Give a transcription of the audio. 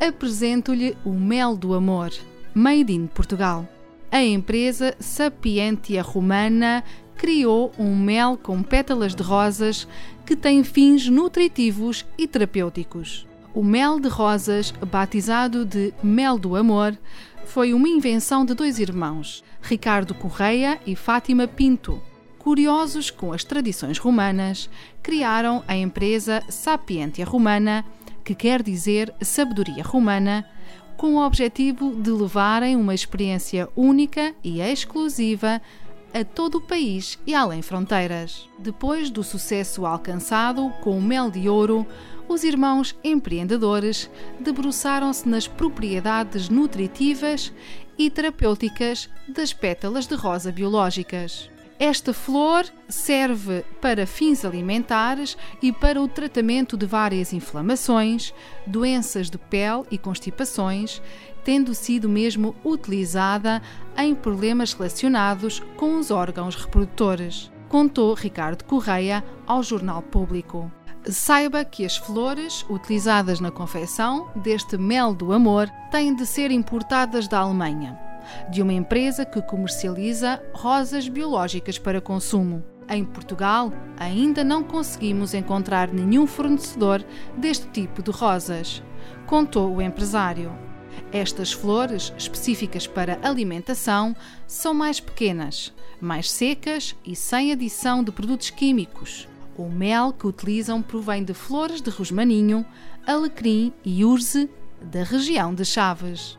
Apresento-lhe o Mel do Amor, made in Portugal. A empresa Sapientia Romana criou um mel com pétalas de rosas que tem fins nutritivos e terapêuticos. O mel de rosas, batizado de Mel do Amor, foi uma invenção de dois irmãos, Ricardo Correia e Fátima Pinto. Curiosos com as tradições romanas, criaram a empresa Sapientia Romana que quer dizer sabedoria romana, com o objetivo de levarem uma experiência única e exclusiva a todo o país e além fronteiras. Depois do sucesso alcançado com o mel de ouro, os irmãos empreendedores debruçaram-se nas propriedades nutritivas e terapêuticas das pétalas de rosa biológicas. Esta flor serve para fins alimentares e para o tratamento de várias inflamações, doenças de pele e constipações, tendo sido mesmo utilizada em problemas relacionados com os órgãos reprodutores, contou Ricardo Correia ao Jornal Público. Saiba que as flores utilizadas na confecção deste mel do amor têm de ser importadas da Alemanha de uma empresa que comercializa rosas biológicas para consumo. Em Portugal, ainda não conseguimos encontrar nenhum fornecedor deste tipo de rosas, contou o empresário. Estas flores, específicas para alimentação, são mais pequenas, mais secas e sem adição de produtos químicos. O mel que utilizam provém de flores de rosmaninho, alecrim e urze da região de Chaves.